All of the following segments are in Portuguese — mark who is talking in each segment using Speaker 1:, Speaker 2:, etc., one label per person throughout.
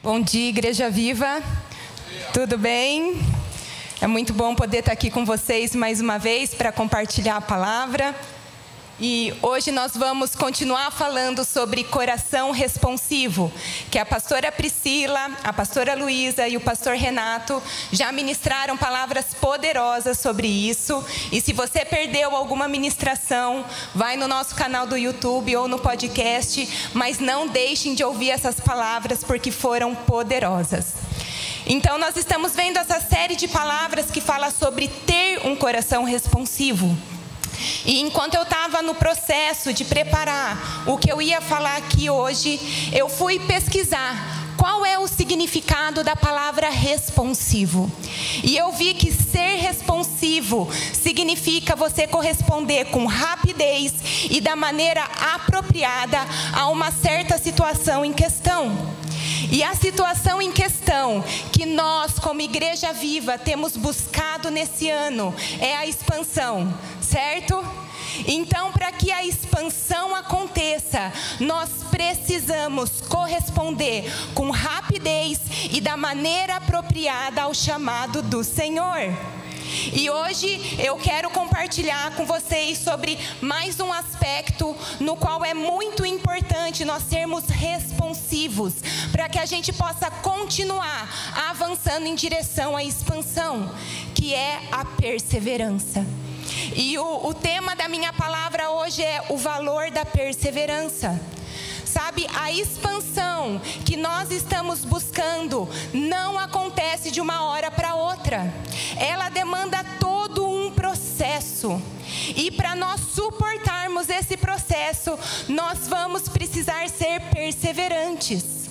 Speaker 1: Bom dia, Igreja Viva. Tudo bem? É muito bom poder estar aqui com vocês mais uma vez para compartilhar a palavra. E hoje nós vamos continuar falando sobre coração responsivo, que a pastora Priscila, a pastora Luísa e o pastor Renato já ministraram palavras poderosas sobre isso. E se você perdeu alguma ministração, vai no nosso canal do YouTube ou no podcast, mas não deixem de ouvir essas palavras porque foram poderosas. Então nós estamos vendo essa série de palavras que fala sobre ter um coração responsivo. E enquanto eu estava no processo de preparar o que eu ia falar aqui hoje, eu fui pesquisar qual é o significado da palavra responsivo. E eu vi que ser responsivo significa você corresponder com rapidez e da maneira apropriada a uma certa situação em questão. E a situação em questão que nós, como Igreja Viva, temos buscado nesse ano é a expansão, certo? Então, para que a expansão aconteça, nós precisamos corresponder com rapidez e da maneira apropriada ao chamado do Senhor. E hoje eu quero compartilhar com vocês sobre mais um aspecto no qual é muito importante nós sermos responsivos, para que a gente possa continuar avançando em direção à expansão, que é a perseverança. E o, o tema da minha palavra hoje é o valor da perseverança. Sabe, a expansão que nós estamos buscando não acontece de uma hora para outra. Ela demanda todo um processo. E para nós suportarmos esse processo, nós vamos precisar ser perseverantes.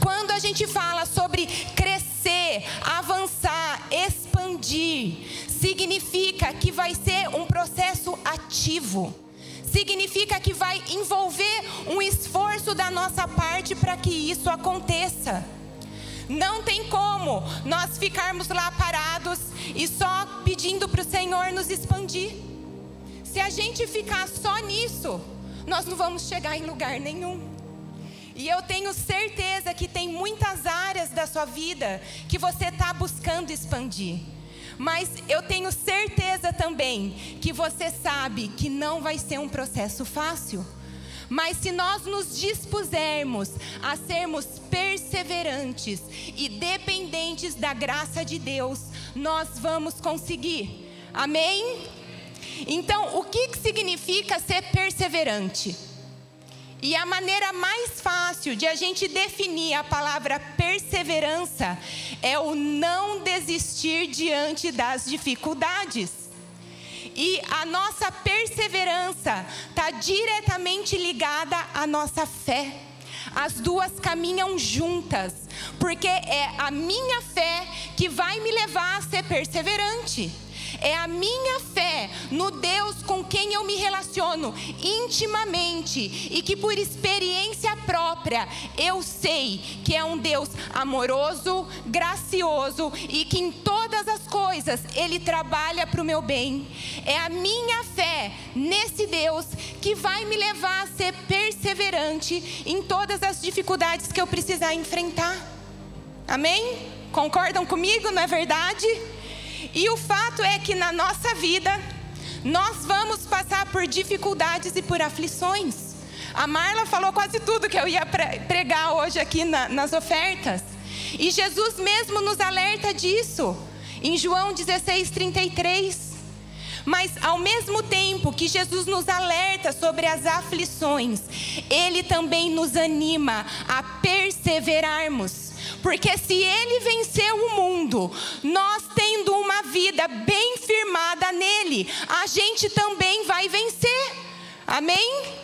Speaker 1: Quando a gente fala sobre crescer, avançar, expandir, significa que vai ser um processo ativo significa que vai envolver um esforço da nossa parte para que isso aconteça. Não tem como nós ficarmos lá parados e só pedindo para o Senhor nos expandir. Se a gente ficar só nisso, nós não vamos chegar em lugar nenhum. E eu tenho certeza que tem muitas áreas da sua vida que você está buscando expandir. Mas eu tenho certeza também que você sabe que não vai ser um processo fácil. Mas se nós nos dispusermos a sermos perseverantes e dependentes da graça de Deus, nós vamos conseguir. Amém? Então, o que significa ser perseverante? E a maneira mais fácil de a gente definir a palavra perseverança é o não desistir diante das dificuldades. E a nossa perseverança está diretamente ligada à nossa fé. As duas caminham juntas, porque é a minha fé que vai me levar a ser perseverante. É a minha fé no Deus com quem eu me relaciono intimamente e que por experiência própria eu sei que é um Deus amoroso, gracioso e que em todas as coisas ele trabalha para o meu bem. É a minha fé nesse Deus que vai me levar a ser perseverante em todas as dificuldades que eu precisar enfrentar. Amém? Concordam comigo, não é verdade? E o fato é que na nossa vida, nós vamos passar por dificuldades e por aflições. A Marla falou quase tudo que eu ia pregar hoje aqui na, nas ofertas. E Jesus mesmo nos alerta disso, em João 16, 33. Mas ao mesmo tempo que Jesus nos alerta sobre as aflições, Ele também nos anima a perseverarmos porque se ele venceu o mundo, nós tendo uma vida bem firmada nele, a gente também vai vencer. Amém?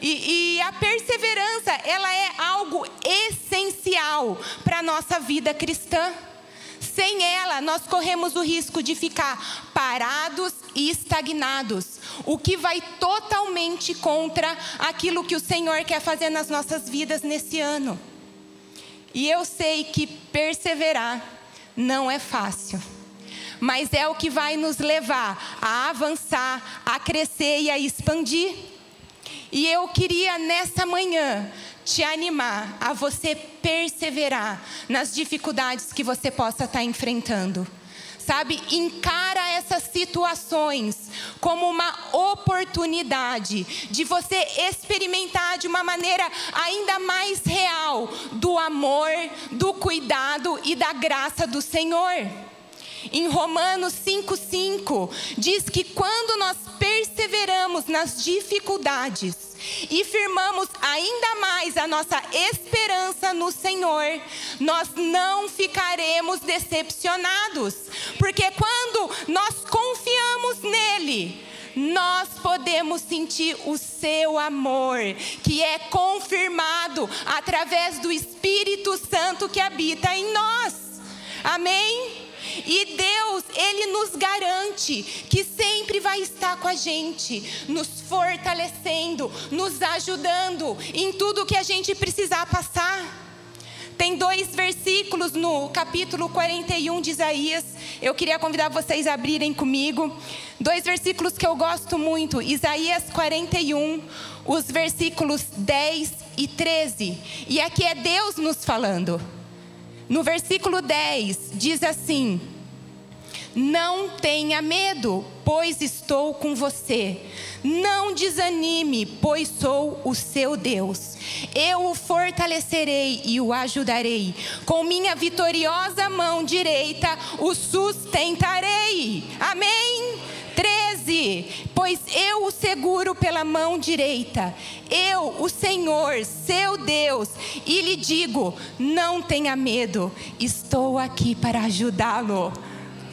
Speaker 1: E, e, a perseverança, ela é algo essencial para a nossa vida cristã. Sem ela, nós corremos o risco de ficar parados e estagnados, o que vai totalmente contra aquilo que o Senhor quer fazer nas nossas vidas nesse ano. E eu sei que perseverar não é fácil, mas é o que vai nos levar a avançar, a crescer e a expandir. E eu queria nessa manhã te animar a você perseverar nas dificuldades que você possa estar enfrentando. Sabe, encara essas situações como uma oportunidade de você experimentar de uma maneira ainda mais real do amor, do cuidado e da graça do Senhor. Em Romanos 5,5 diz que quando nós perseveramos nas dificuldades, e firmamos ainda mais a nossa esperança no Senhor, nós não ficaremos decepcionados, porque quando nós confiamos nele, nós podemos sentir o seu amor, que é confirmado através do Espírito Santo que habita em nós. Amém? E Deus, Ele nos garante que sempre vai estar com a gente, nos fortalecendo, nos ajudando em tudo que a gente precisar passar. Tem dois versículos no capítulo 41 de Isaías. Eu queria convidar vocês a abrirem comigo. Dois versículos que eu gosto muito. Isaías 41, os versículos 10 e 13. E aqui é Deus nos falando. No versículo 10 diz assim: Não tenha medo, pois estou com você. Não desanime, pois sou o seu Deus. Eu o fortalecerei e o ajudarei. Com minha vitoriosa mão direita o sustentarei. Amém? 13: Pois eu o seguro pela mão direita, eu, o Senhor, seu Deus, e lhe digo: não tenha medo, estou aqui para ajudá-lo.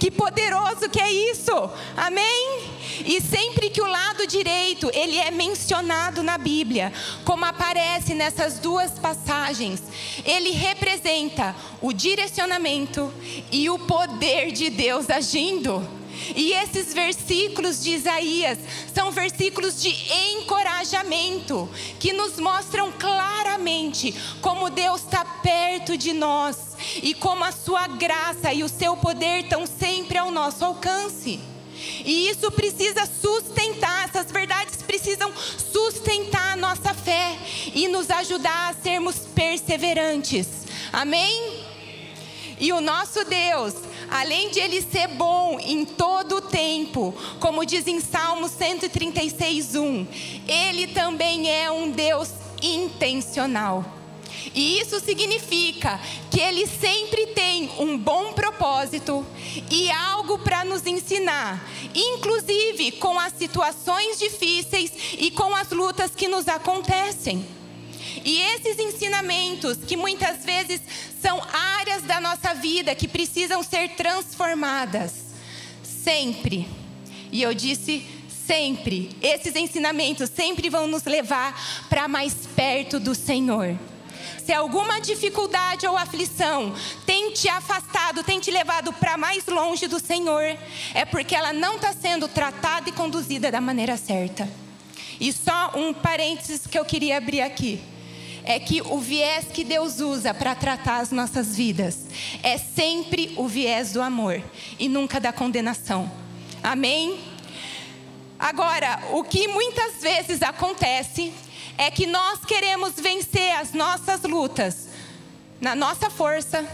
Speaker 1: Que poderoso que é isso! Amém? E sempre que o lado direito ele é mencionado na Bíblia, como aparece nessas duas passagens, ele representa o direcionamento e o poder de Deus agindo. E esses versículos de Isaías são versículos de encorajamento, que nos mostram claramente como Deus está perto de nós e como a sua graça e o seu poder estão sempre ao nosso alcance. E isso precisa sustentar, essas verdades precisam sustentar a nossa fé e nos ajudar a sermos perseverantes. Amém? E o nosso Deus, além de ele ser bom em todo o tempo, como diz em Salmo 136:1, ele também é um Deus intencional. E isso significa que ele sempre tem um bom propósito e algo para nos ensinar, inclusive com as situações difíceis e com as lutas que nos acontecem. E esses ensinamentos, que muitas vezes são áreas da nossa vida que precisam ser transformadas, sempre, e eu disse sempre, esses ensinamentos sempre vão nos levar para mais perto do Senhor. Se alguma dificuldade ou aflição tem te afastado, tem te levado para mais longe do Senhor, é porque ela não está sendo tratada e conduzida da maneira certa. E só um parênteses que eu queria abrir aqui é que o viés que Deus usa para tratar as nossas vidas é sempre o viés do amor e nunca da condenação. Amém? Agora, o que muitas vezes acontece é que nós queremos vencer as nossas lutas na nossa força,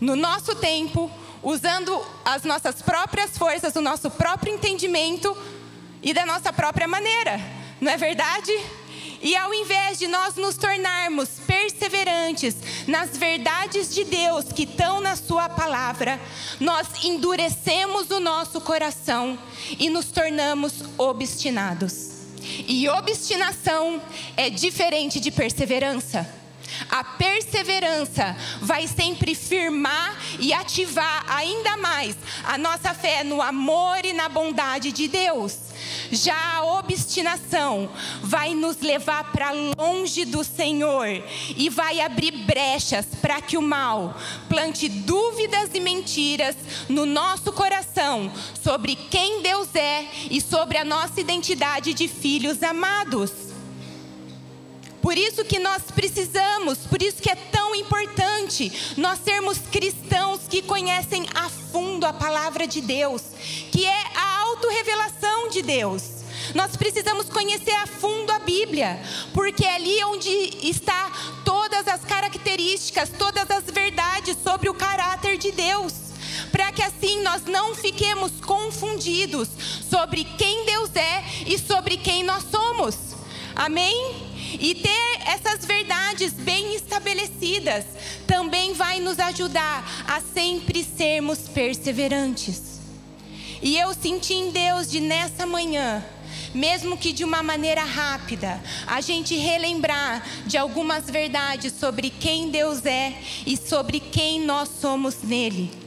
Speaker 1: no nosso tempo, usando as nossas próprias forças, o nosso próprio entendimento e da nossa própria maneira. Não é verdade? E ao invés de nós nos tornarmos perseverantes nas verdades de Deus que estão na Sua palavra, nós endurecemos o nosso coração e nos tornamos obstinados. E obstinação é diferente de perseverança. A perseverança vai sempre firmar e ativar ainda mais a nossa fé no amor e na bondade de Deus. Já a obstinação vai nos levar para longe do Senhor e vai abrir brechas para que o mal plante dúvidas e mentiras no nosso coração sobre quem Deus é e sobre a nossa identidade de filhos amados. Por isso que nós precisamos, por isso que é tão importante nós sermos cristãos que conhecem a fundo a palavra de Deus, que é a autorrevelação de Deus. Nós precisamos conhecer a fundo a Bíblia, porque é ali onde está todas as características, todas as verdades sobre o caráter de Deus, para que assim nós não fiquemos confundidos sobre quem Deus é e sobre quem nós somos. Amém? E ter essas verdades bem estabelecidas também vai nos ajudar a sempre sermos perseverantes. E eu senti em Deus de nessa manhã mesmo que de uma maneira rápida, a gente relembrar de algumas verdades sobre quem Deus é e sobre quem nós somos nele.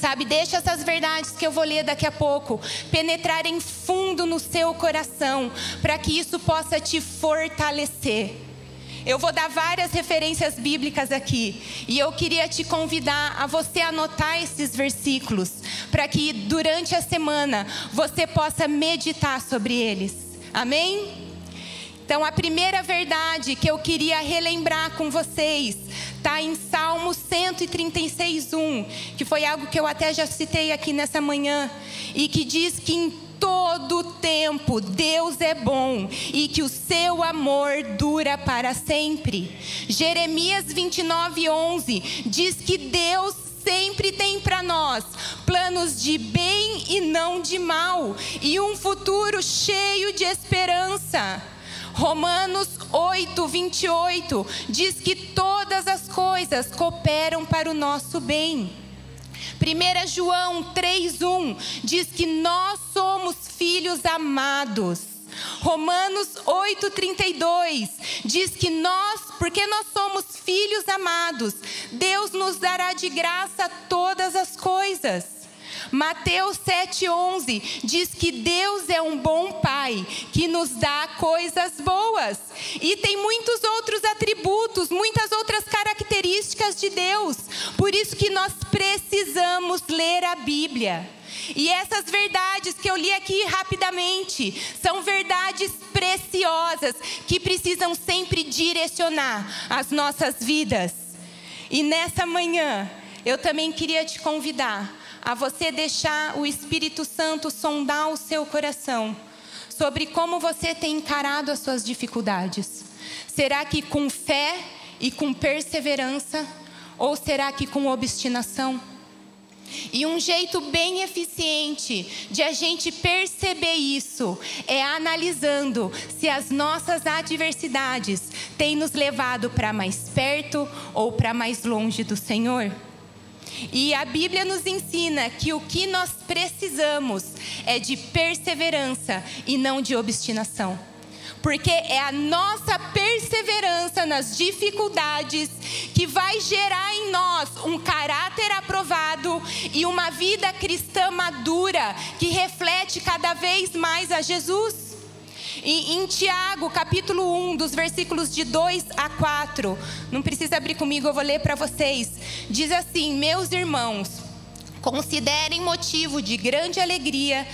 Speaker 1: Sabe, deixa essas verdades que eu vou ler daqui a pouco penetrarem fundo no seu coração, para que isso possa te fortalecer. Eu vou dar várias referências bíblicas aqui. E eu queria te convidar a você anotar esses versículos, para que durante a semana você possa meditar sobre eles. Amém? Então, a primeira verdade que eu queria relembrar com vocês está em Salmo 136, 1, que foi algo que eu até já citei aqui nessa manhã, e que diz que em todo tempo Deus é bom e que o seu amor dura para sempre. Jeremias 29, 11 diz que Deus sempre tem para nós planos de bem e não de mal, e um futuro cheio de esperança. Romanos 8, 28 diz que todas as coisas cooperam para o nosso bem. 1 João 3,1 diz que nós somos filhos amados. Romanos 8,32 diz que nós, porque nós somos filhos amados, Deus nos dará de graça todas as coisas. Mateus 7,11 diz que Deus é um bom Pai que nos dá coisas boas. E tem muitos outros atributos, muitas outras características de Deus. Por isso que nós precisamos ler a Bíblia. E essas verdades que eu li aqui rapidamente são verdades preciosas que precisam sempre direcionar as nossas vidas. E nessa manhã, eu também queria te convidar a você deixar o Espírito Santo sondar o seu coração sobre como você tem encarado as suas dificuldades. Será que com fé e com perseverança? Ou será que com obstinação? E um jeito bem eficiente de a gente perceber isso é analisando se as nossas adversidades têm nos levado para mais perto ou para mais longe do Senhor. E a Bíblia nos ensina que o que nós precisamos é de perseverança e não de obstinação. Porque é a nossa perseverança nas dificuldades que vai gerar em nós um caráter aprovado e uma vida cristã madura que reflete cada vez mais a Jesus. E em Tiago, capítulo 1, dos versículos de 2 a 4, não precisa abrir comigo, eu vou ler para vocês. Diz assim: Meus irmãos, considerem motivo de grande alegria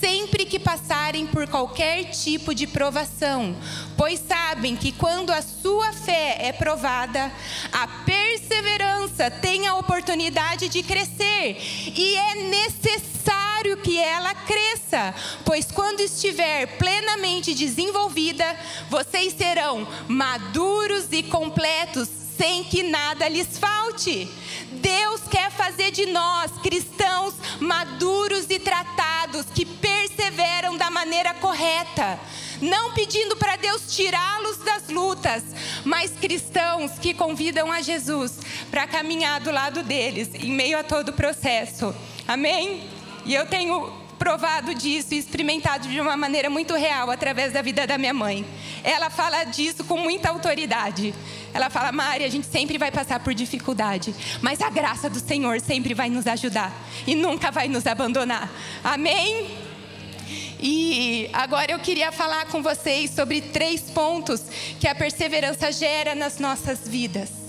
Speaker 1: sempre que passarem por qualquer tipo de provação, pois sabem que quando a sua fé é provada, a perseverança tem a oportunidade de crescer e é necessário que ela cresça, pois quando estiver plenamente desenvolvida, vocês serão maduros e completos sem que nada lhes falte. Deus quer fazer de nós cristãos maduros e tratados que perseveram da maneira correta, não pedindo para Deus tirá-los das lutas, mas cristãos que convidam a Jesus para caminhar do lado deles em meio a todo o processo. Amém? E eu tenho provado disso e experimentado de uma maneira muito real através da vida da minha mãe. Ela fala disso com muita autoridade. Ela fala, Mari, a gente sempre vai passar por dificuldade, mas a graça do Senhor sempre vai nos ajudar e nunca vai nos abandonar. Amém? E agora eu queria falar com vocês sobre três pontos que a perseverança gera nas nossas vidas.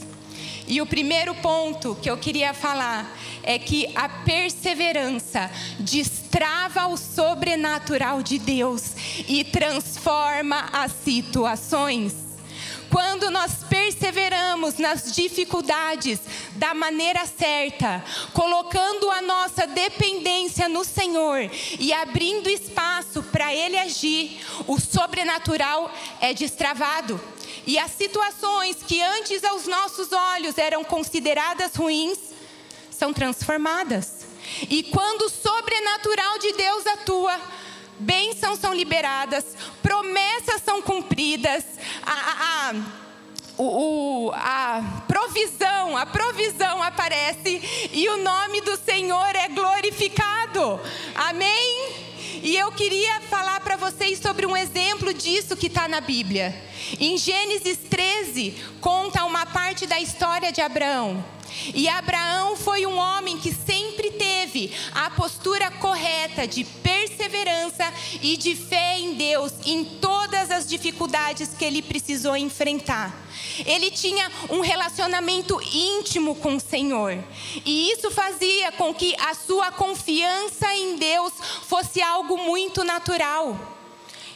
Speaker 1: E o primeiro ponto que eu queria falar é que a perseverança destrava o sobrenatural de Deus e transforma as situações. Quando nós perseveramos nas dificuldades da maneira certa, colocando a nossa dependência no Senhor e abrindo espaço para Ele agir, o sobrenatural é destravado. E as situações que antes aos nossos olhos eram consideradas ruins são transformadas. E quando o sobrenatural de Deus atua, bênçãos são liberadas, promessas são cumpridas, a, a, a, o, a provisão, a provisão aparece e o nome do Senhor é glorificado. Amém? E eu queria falar para vocês sobre um exemplo disso que está na Bíblia. Em Gênesis 13, conta uma parte da história de Abraão. E Abraão foi um homem que sempre teve a postura correta de perseverança e de fé em Deus em todas as dificuldades que ele precisou enfrentar. Ele tinha um relacionamento íntimo com o Senhor. E isso fazia com que a sua confiança em Deus fosse algo muito natural.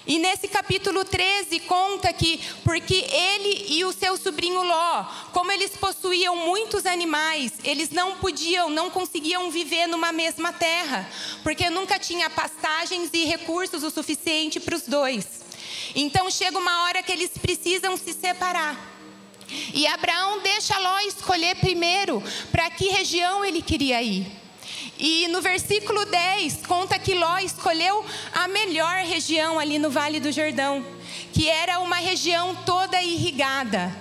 Speaker 1: E nesse capítulo 13 conta que, porque ele e o seu sobrinho Ló, como eles possuíam muitos animais, eles não podiam, não conseguiam viver numa mesma terra, porque nunca tinha pastagens e recursos o suficiente para os dois. Então chega uma hora que eles precisam se separar. E Abraão deixa Ló escolher primeiro para que região ele queria ir. E no versículo 10 conta que Ló escolheu a melhor região ali no Vale do Jordão, que era uma região toda irrigada.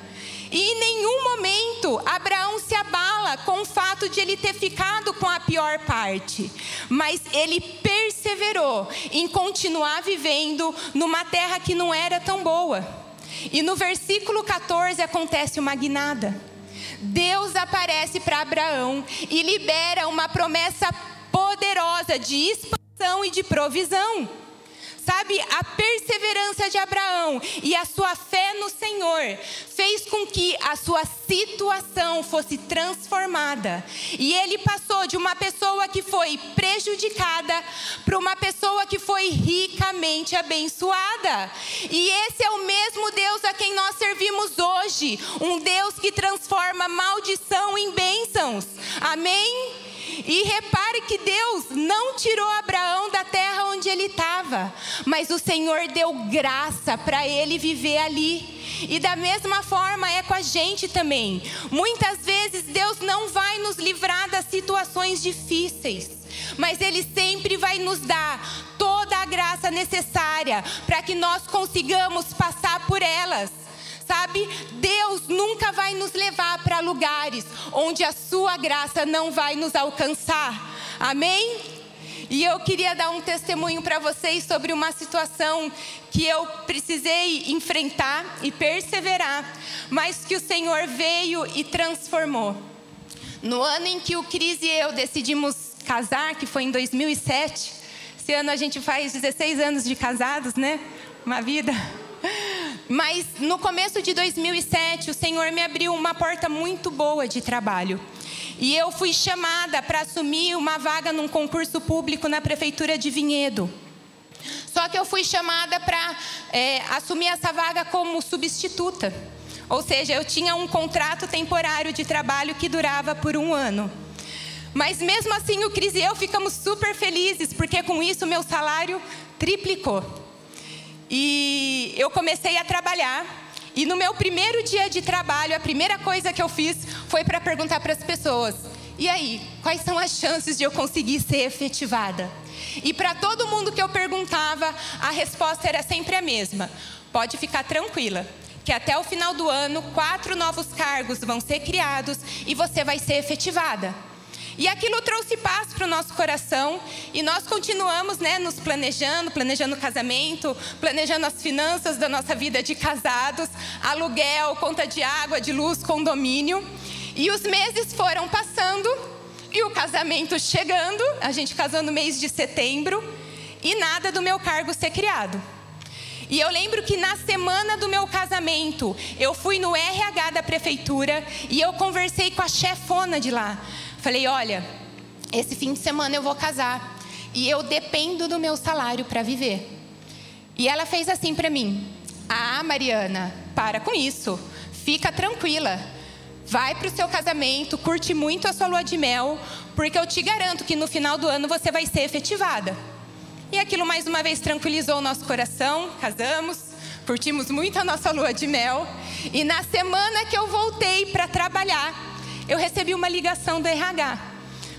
Speaker 1: E em nenhum momento Abraão se abala com o fato de ele ter ficado com a pior parte, mas ele perseverou em continuar vivendo numa terra que não era tão boa. E no versículo 14 acontece uma guinada. Deus aparece para Abraão e libera uma promessa poderosa de expansão e de provisão. Sabe, a perseverança de Abraão e a sua fé no Senhor fez com que a sua situação fosse transformada. E ele passou de uma pessoa que foi prejudicada para uma pessoa que foi ricamente abençoada. E esse é o mesmo Deus a quem nós servimos hoje, um Deus que transforma maldição em bênçãos. Amém? E repare que Deus não tirou Abraão da terra onde ele estava, mas o Senhor deu graça para ele viver ali. E da mesma forma é com a gente também. Muitas vezes Deus não vai nos livrar das situações difíceis, mas Ele sempre vai nos dar toda a graça necessária para que nós consigamos passar por elas. Sabe, Deus nunca vai nos levar para lugares onde a sua graça não vai nos alcançar. Amém? E eu queria dar um testemunho para vocês sobre uma situação que eu precisei enfrentar e perseverar, mas que o Senhor veio e transformou. No ano em que o Cris e eu decidimos casar, que foi em 2007, esse ano a gente faz 16 anos de casados, né? Uma vida. Mas no começo de 2007, o Senhor me abriu uma porta muito boa de trabalho. E eu fui chamada para assumir uma vaga num concurso público na prefeitura de Vinhedo. Só que eu fui chamada para é, assumir essa vaga como substituta. Ou seja, eu tinha um contrato temporário de trabalho que durava por um ano. Mas mesmo assim, o Cris e eu ficamos super felizes, porque com isso meu salário triplicou. E eu comecei a trabalhar. E no meu primeiro dia de trabalho, a primeira coisa que eu fiz foi para perguntar para as pessoas: e aí, quais são as chances de eu conseguir ser efetivada? E para todo mundo que eu perguntava, a resposta era sempre a mesma: pode ficar tranquila, que até o final do ano, quatro novos cargos vão ser criados e você vai ser efetivada. E aquilo trouxe paz para o nosso coração e nós continuamos, né, nos planejando, planejando casamento, planejando as finanças da nossa vida de casados, aluguel, conta de água, de luz, condomínio. E os meses foram passando e o casamento chegando, a gente casou no mês de setembro e nada do meu cargo ser criado. E eu lembro que na semana do meu casamento, eu fui no RH da prefeitura e eu conversei com a chefona de lá. Falei: olha, esse fim de semana eu vou casar e eu dependo do meu salário para viver. E ela fez assim para mim: ah, Mariana, para com isso, fica tranquila. Vai para o seu casamento, curte muito a sua lua de mel, porque eu te garanto que no final do ano você vai ser efetivada. E aquilo mais uma vez tranquilizou o nosso coração, casamos, curtimos muito a nossa lua de mel. E na semana que eu voltei para trabalhar, eu recebi uma ligação do RH,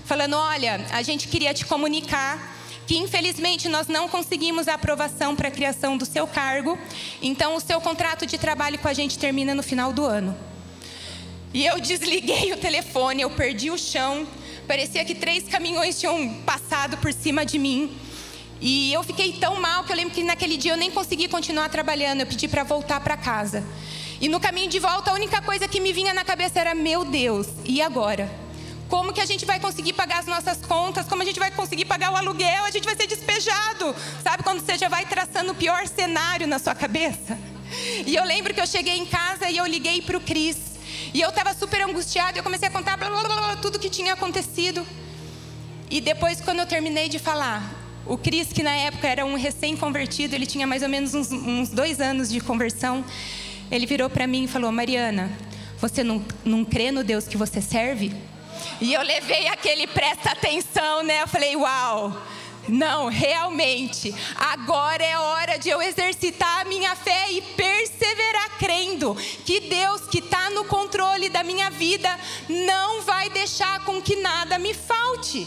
Speaker 1: falando: olha, a gente queria te comunicar que infelizmente nós não conseguimos a aprovação para a criação do seu cargo, então o seu contrato de trabalho com a gente termina no final do ano. E eu desliguei o telefone, eu perdi o chão, parecia que três caminhões tinham passado por cima de mim. E eu fiquei tão mal que eu lembro que naquele dia eu nem consegui continuar trabalhando, eu pedi para voltar para casa. E no caminho de volta, a única coisa que me vinha na cabeça era: meu Deus, e agora? Como que a gente vai conseguir pagar as nossas contas? Como a gente vai conseguir pagar o aluguel? A gente vai ser despejado. Sabe quando você já vai traçando o pior cenário na sua cabeça? E eu lembro que eu cheguei em casa e eu liguei para o Cris. E eu estava super angustiada. Eu comecei a contar blá, blá, blá, tudo que tinha acontecido. E depois, quando eu terminei de falar, o Cris, que na época era um recém-convertido, ele tinha mais ou menos uns, uns dois anos de conversão. Ele virou para mim e falou: Mariana, você não, não crê no Deus que você serve? E eu levei aquele presta atenção, né? Eu falei, uau. Não, realmente, agora é hora de eu exercitar a minha fé e perseverar crendo que Deus, que está no controle da minha vida, não vai deixar com que nada me falte.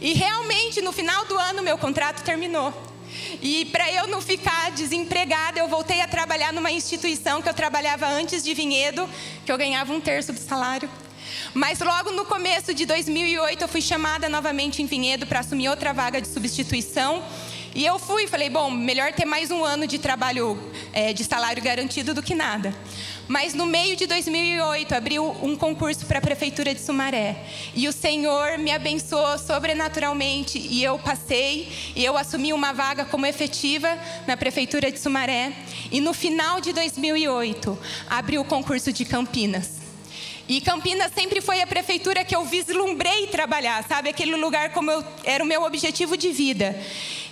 Speaker 1: E realmente, no final do ano, meu contrato terminou. E para eu não ficar desempregada, eu voltei a trabalhar numa instituição que eu trabalhava antes de Vinhedo, que eu ganhava um terço do salário. Mas logo no começo de 2008 eu fui chamada novamente em Vinhedo para assumir outra vaga de substituição. E eu fui, falei, bom, melhor ter mais um ano de trabalho é, de salário garantido do que nada. Mas no meio de 2008 abriu um concurso para a prefeitura de Sumaré e o Senhor me abençoou sobrenaturalmente e eu passei e eu assumi uma vaga como efetiva na prefeitura de Sumaré e no final de 2008 abriu o concurso de Campinas. E Campinas sempre foi a prefeitura que eu vislumbrei trabalhar, sabe? Aquele lugar como eu, era o meu objetivo de vida.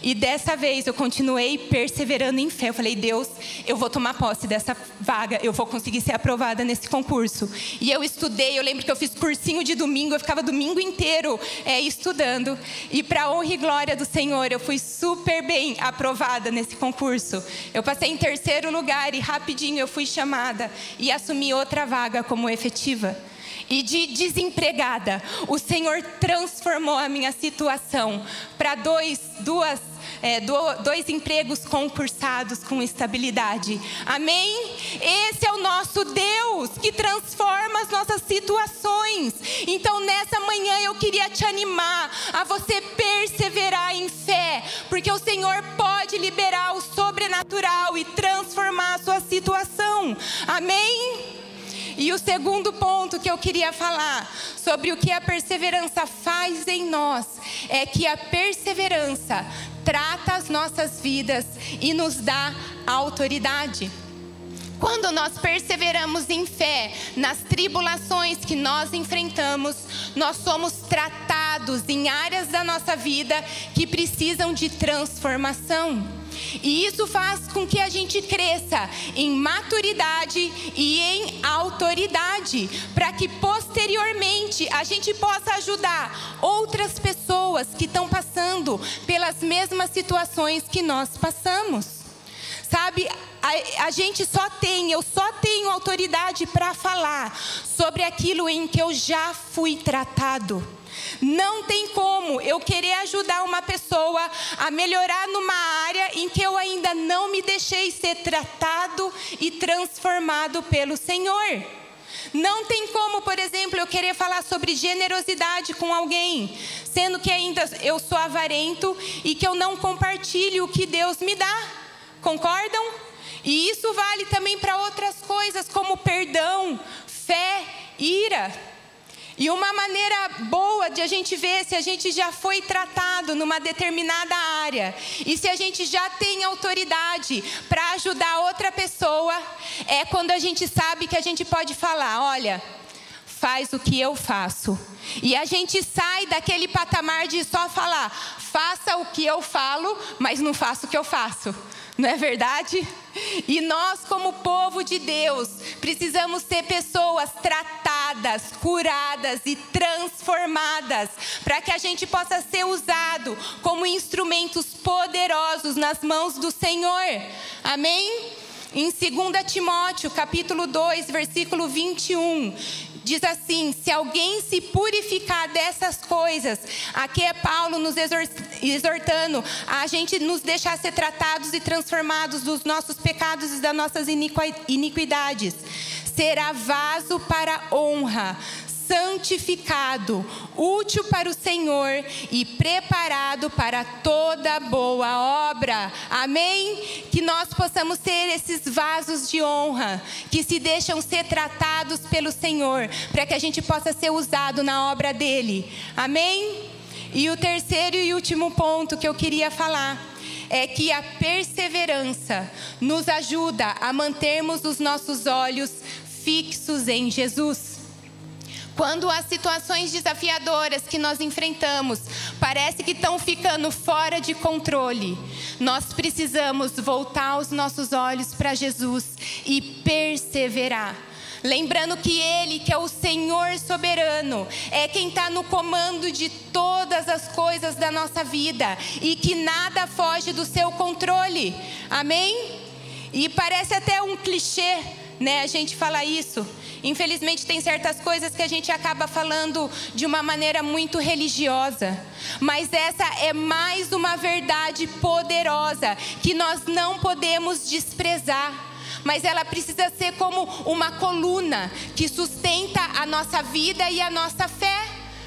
Speaker 1: E dessa vez eu continuei perseverando em fé. Eu falei, Deus, eu vou tomar posse dessa vaga, eu vou conseguir ser aprovada nesse concurso. E eu estudei, eu lembro que eu fiz cursinho de domingo, eu ficava domingo inteiro é, estudando. E para honra e glória do Senhor, eu fui super bem aprovada nesse concurso. Eu passei em terceiro lugar e rapidinho eu fui chamada e assumi outra vaga como efetiva e de desempregada, o Senhor transformou a minha situação para dois, duas, é, dois empregos concursados com estabilidade. Amém? Esse é o nosso Deus que transforma as nossas situações. Então, nessa manhã, eu queria te animar a você perseverar em fé, porque o Senhor pode liberar o sobrenatural e transformar a sua situação. Amém? E o segundo ponto que eu queria falar sobre o que a perseverança faz em nós é que a perseverança trata as nossas vidas e nos dá autoridade. Quando nós perseveramos em fé nas tribulações que nós enfrentamos, nós somos tratados em áreas da nossa vida que precisam de transformação. E isso faz com que a gente cresça em maturidade e em autoridade, para que posteriormente a gente possa ajudar outras pessoas que estão passando pelas mesmas situações que nós passamos. Sabe, a, a, gente só tem, eu só tenho autoridade para falar sobre aquilo em que eu já fui tratado. Não tem como eu querer ajudar uma pessoa a melhorar numa área em que eu ainda não me deixei ser tratado e transformado pelo Senhor. Não tem como, por exemplo, eu querer falar sobre generosidade com alguém, sendo que ainda eu sou avarento e que eu não compartilho o que Deus me dá. Concordam? E isso vale também para outras coisas, como perdão, fé, ira. E uma maneira boa de a gente ver se a gente já foi tratado numa determinada área e se a gente já tem autoridade para ajudar outra pessoa é quando a gente sabe que a gente pode falar: olha, faz o que eu faço. E a gente sai daquele patamar de só falar, faça o que eu falo, mas não faça o que eu faço não é verdade? E nós, como povo de Deus, precisamos ser pessoas tratadas, curadas e transformadas, para que a gente possa ser usado como instrumentos poderosos nas mãos do Senhor. Amém? Em 2 Timóteo, capítulo 2, versículo 21, diz assim: Se alguém se purificar dessas coisas, aqui é Paulo nos exortando a gente nos deixar ser tratados e transformados dos nossos pecados e das nossas iniquidades, será vaso para honra, santificado, útil para o Senhor e preparado para toda boa obra. Amém? Que nós possamos ser esses vasos de honra que se deixam ser tratados pelo Senhor, para que a gente possa ser usado na obra dele. Amém? E o terceiro e último ponto que eu queria falar é que a perseverança nos ajuda a mantermos os nossos olhos fixos em Jesus. Quando as situações desafiadoras que nós enfrentamos parece que estão ficando fora de controle, nós precisamos voltar os nossos olhos para Jesus e perseverar. Lembrando que Ele, que é o Senhor soberano, é quem está no comando de todas as coisas da nossa vida e que nada foge do seu controle. Amém? E parece até um clichê, né? A gente fala isso. Infelizmente, tem certas coisas que a gente acaba falando de uma maneira muito religiosa, mas essa é mais uma verdade poderosa que nós não podemos desprezar mas ela precisa ser como uma coluna que sustenta a nossa vida e a nossa fé.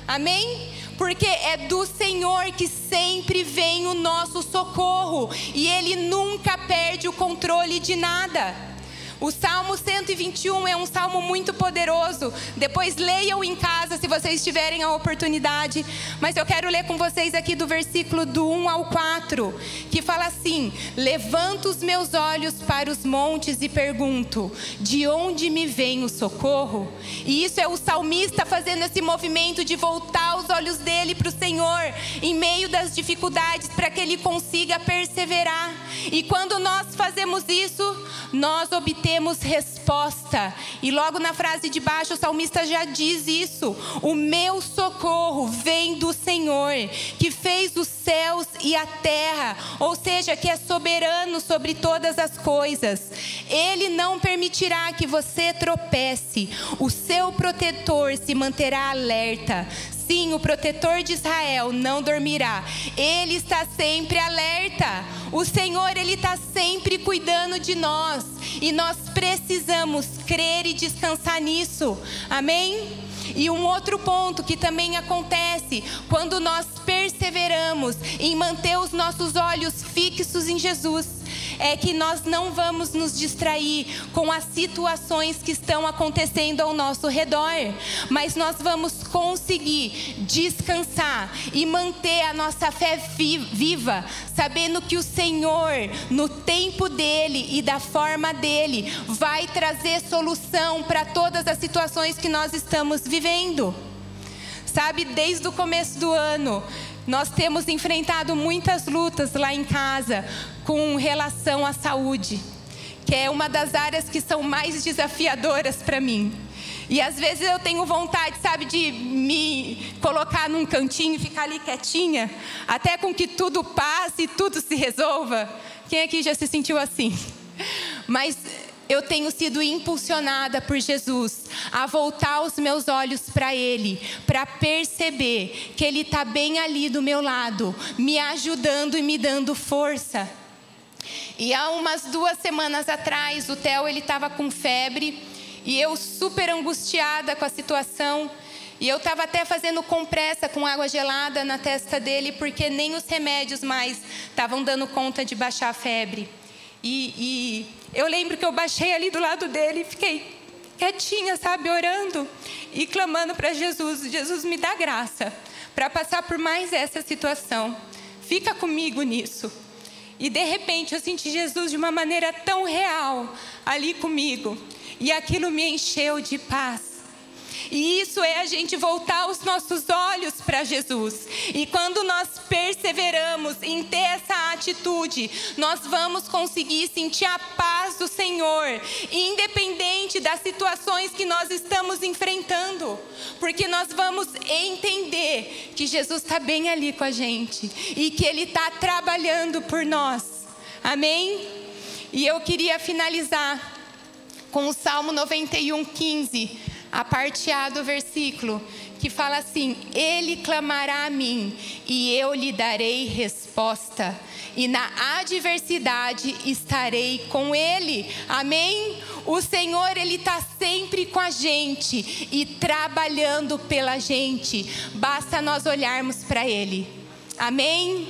Speaker 1: Amém? Porque é do Senhor que sempre vem o nosso socorro e Ele nunca perde o controle de nada. O Salmo 121 é um salmo muito poderoso. Depois leiam em casa se vocês tiverem a oportunidade. Mas eu quero ler com vocês aqui do versículo do 1 ao 4, que fala assim: Levanto os meus olhos para os montes e pergunto: De onde me vem o socorro? E isso é o salmista fazendo esse movimento de voltar os olhos dele para o Senhor em meio das dificuldades para que ele consiga perseverar. E quando nós fazemos isso, nós obtemos temos resposta. E logo na frase de baixo, o salmista já diz isso: O meu socorro vem do Senhor, que fez os céus e a terra, ou seja, que é soberano sobre todas as coisas. Ele não permitirá que você tropece, o seu protetor se manterá alerta. Sim, o protetor de Israel não dormirá. Ele está sempre alerta. O Senhor, Ele está sempre cuidando de nós. E nós precisamos crer e descansar nisso. Amém? E um outro ponto que também acontece quando nós perseveramos em manter os nossos olhos fixos em Jesus é que nós não vamos nos distrair com as situações que estão acontecendo ao nosso redor, mas nós vamos conseguir descansar e manter a nossa fé viva, sabendo que o Senhor, no tempo dele e da forma dele, vai trazer solução para todas as situações que nós estamos vivendo. Sabe, desde o começo do ano, nós temos enfrentado muitas lutas lá em casa com relação à saúde, que é uma das áreas que são mais desafiadoras para mim. E às vezes eu tenho vontade, sabe, de me colocar num cantinho ficar ali quietinha, até com que tudo passe e tudo se resolva. Quem aqui já se sentiu assim? Mas eu tenho sido impulsionada por Jesus a voltar os meus olhos para Ele, para perceber que Ele está bem ali do meu lado, me ajudando e me dando força. E há umas duas semanas atrás, o Theo ele estava com febre e eu super angustiada com a situação. E eu estava até fazendo compressa com água gelada na testa dele, porque nem os remédios mais estavam dando conta de baixar a febre. E, e eu lembro que eu baixei ali do lado dele e fiquei quietinha, sabe, orando e clamando para Jesus: Jesus, me dá graça para passar por mais essa situação. Fica comigo nisso. E de repente eu senti Jesus de uma maneira tão real ali comigo. E aquilo me encheu de paz. E isso é a gente voltar os nossos olhos para Jesus. E quando nós perseveramos em ter essa atitude, nós vamos conseguir sentir a paz do Senhor, independente das situações que nós estamos enfrentando. Porque nós vamos entender que Jesus está bem ali com a gente e que Ele está trabalhando por nós. Amém? E eu queria finalizar com o Salmo 91, 15, a parte A do versículo, que fala assim: Ele clamará a mim e eu lhe darei resposta, e na adversidade estarei com ele. Amém? O Senhor, Ele está sempre com a gente e trabalhando pela gente, basta nós olharmos para Ele. Amém?